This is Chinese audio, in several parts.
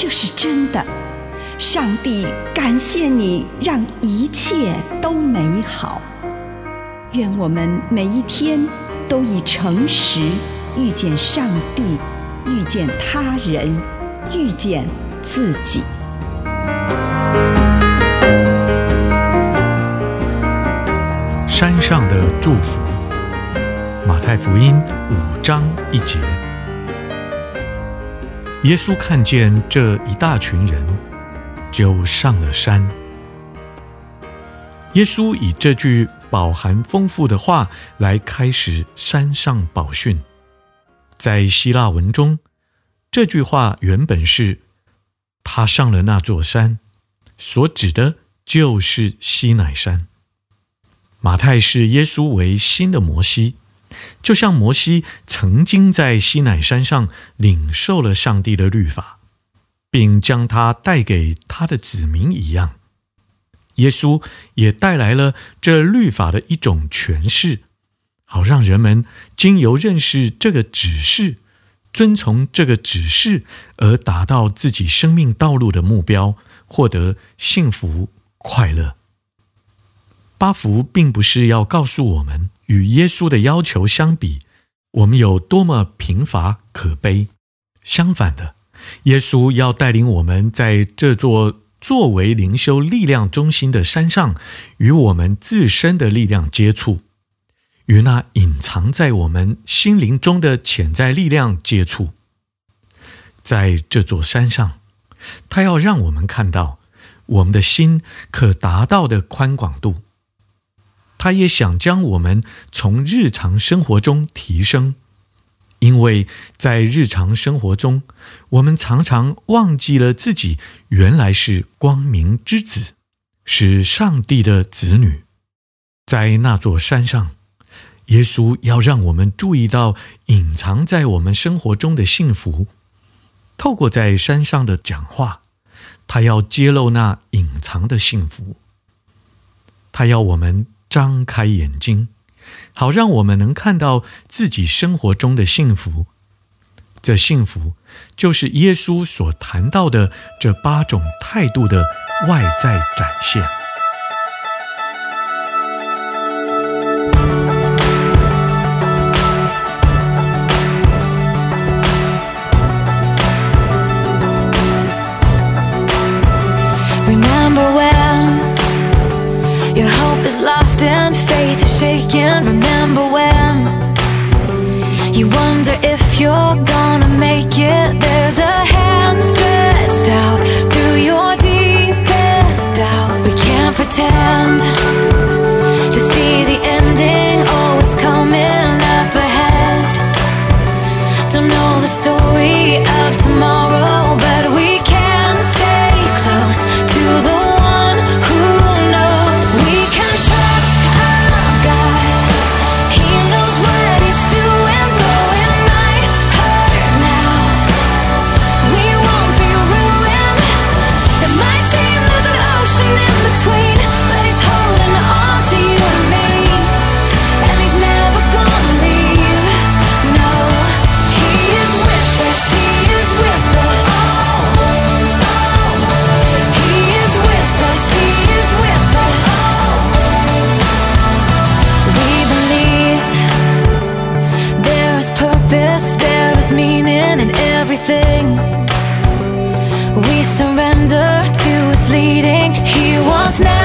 这是真的。上帝感谢你，让一切都美好。愿我们每一天都以诚实遇见上帝，遇见他人，遇见自己。山上的祝福，马太福音五章一节。耶稣看见这一大群人，就上了山。耶稣以这句饱含丰富的话来开始山上宝训。在希腊文中，这句话原本是“他上了那座山”，所指的就是西乃山。马太视耶稣为新的摩西，就像摩西曾经在西乃山上领受了上帝的律法，并将它带给他的子民一样。耶稣也带来了这律法的一种诠释，好让人们经由认识这个指示，遵从这个指示，而达到自己生命道路的目标，获得幸福快乐。八福并不是要告诉我们，与耶稣的要求相比，我们有多么贫乏可悲。相反的，耶稣要带领我们在这座作为灵修力量中心的山上，与我们自身的力量接触，与那隐藏在我们心灵中的潜在力量接触。在这座山上，他要让我们看到我们的心可达到的宽广度。他也想将我们从日常生活中提升，因为在日常生活中，我们常常忘记了自己原来是光明之子，是上帝的子女。在那座山上，耶稣要让我们注意到隐藏在我们生活中的幸福。透过在山上的讲话，他要揭露那隐藏的幸福。他要我们。张开眼睛，好让我们能看到自己生活中的幸福。这幸福就是耶稣所谈到的这八种态度的外在展现。us now.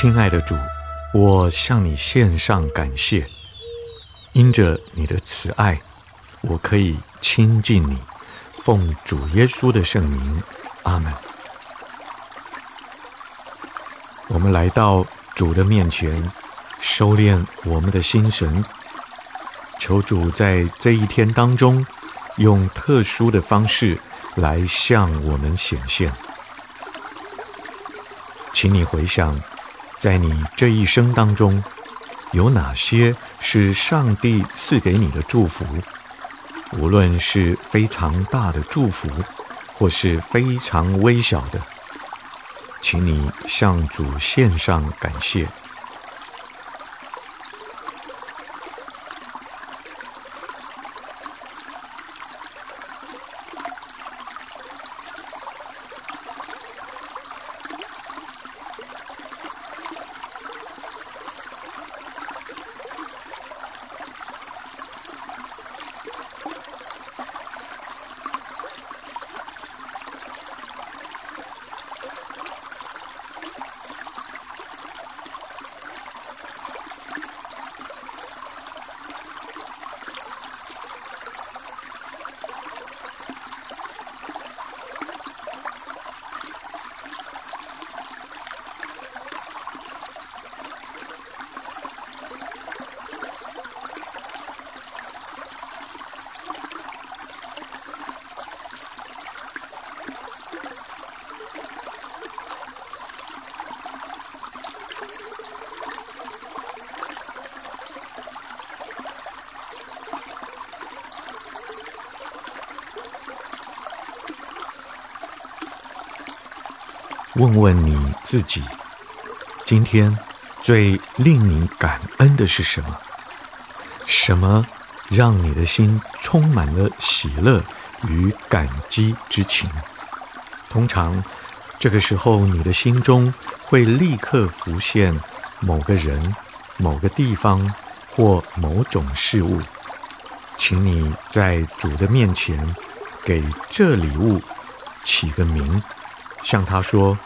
亲爱的主，我向你献上感谢，因着你的慈爱，我可以亲近你。奉主耶稣的圣名，阿门。我们来到主的面前，收敛我们的心神，求主在这一天当中，用特殊的方式来向我们显现。请你回想。在你这一生当中，有哪些是上帝赐给你的祝福？无论是非常大的祝福，或是非常微小的，请你向主献上感谢。问问你自己，今天最令你感恩的是什么？什么让你的心充满了喜乐与感激之情？通常这个时候，你的心中会立刻浮现某个人、某个地方或某种事物。请你在主的面前给这礼物起个名，向他说。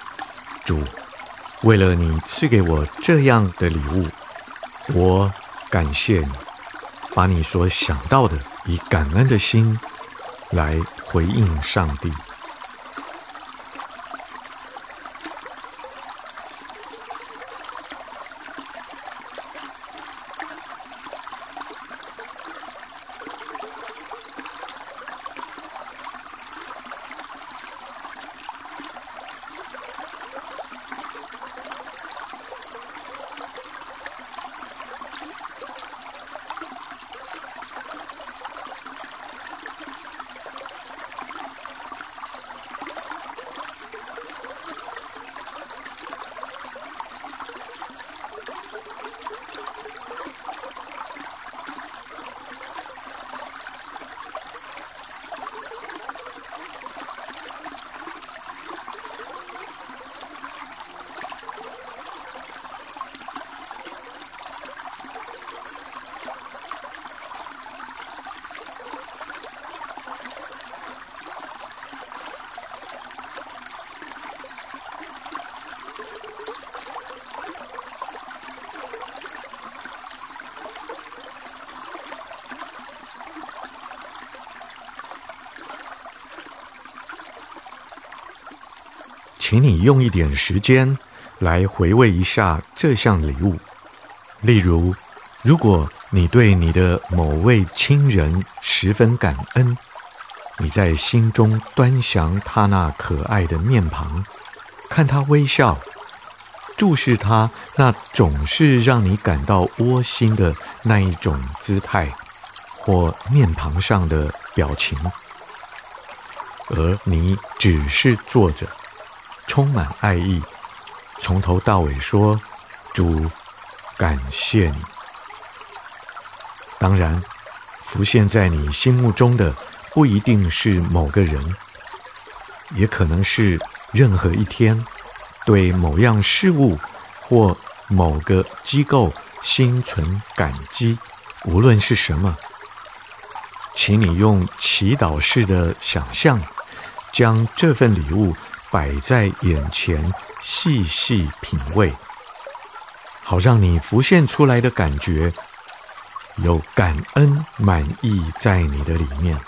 主，为了你赐给我这样的礼物，我感谢你，把你所想到的，以感恩的心来回应上帝。请你用一点时间来回味一下这项礼物。例如，如果你对你的某位亲人十分感恩，你在心中端详他那可爱的面庞，看他微笑，注视他那总是让你感到窝心的那一种姿态或面庞上的表情，而你只是坐着。充满爱意，从头到尾说：“主，感谢你。”当然，浮现在你心目中的不一定是某个人，也可能是任何一天对某样事物或某个机构心存感激，无论是什么，请你用祈祷式的想象，将这份礼物。摆在眼前，细细品味，好让你浮现出来的感觉有感恩、满意在你的里面，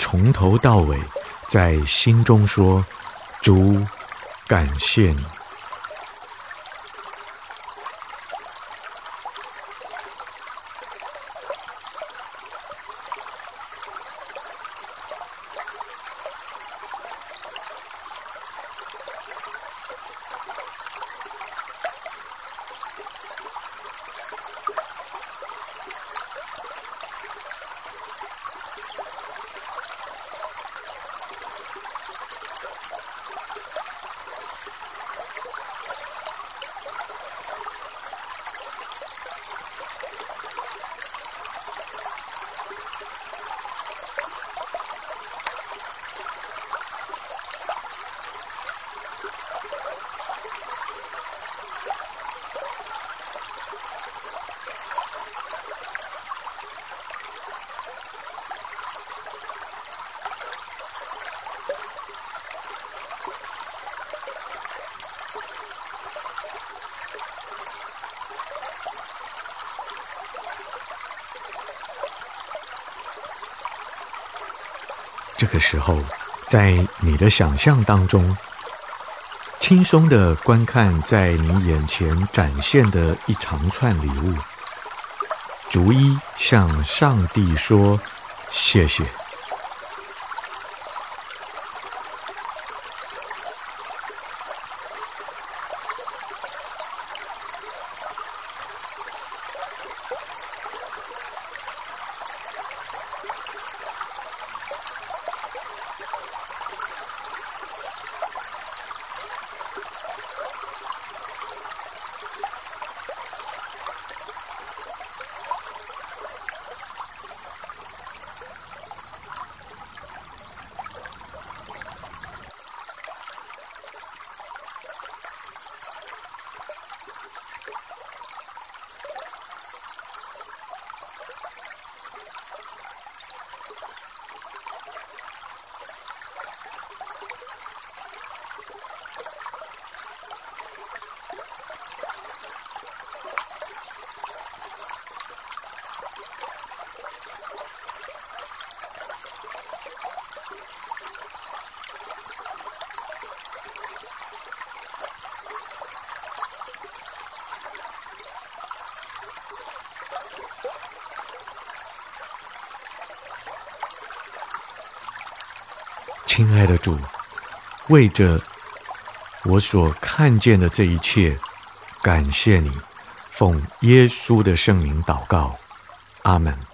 从头到尾在心中说：“主，感谢你。”这个时候，在你的想象当中，轻松地观看在你眼前展现的一长串礼物，逐一向上帝说谢谢。亲爱的主，为着我所看见的这一切，感谢你，奉耶稣的圣名祷告，阿门。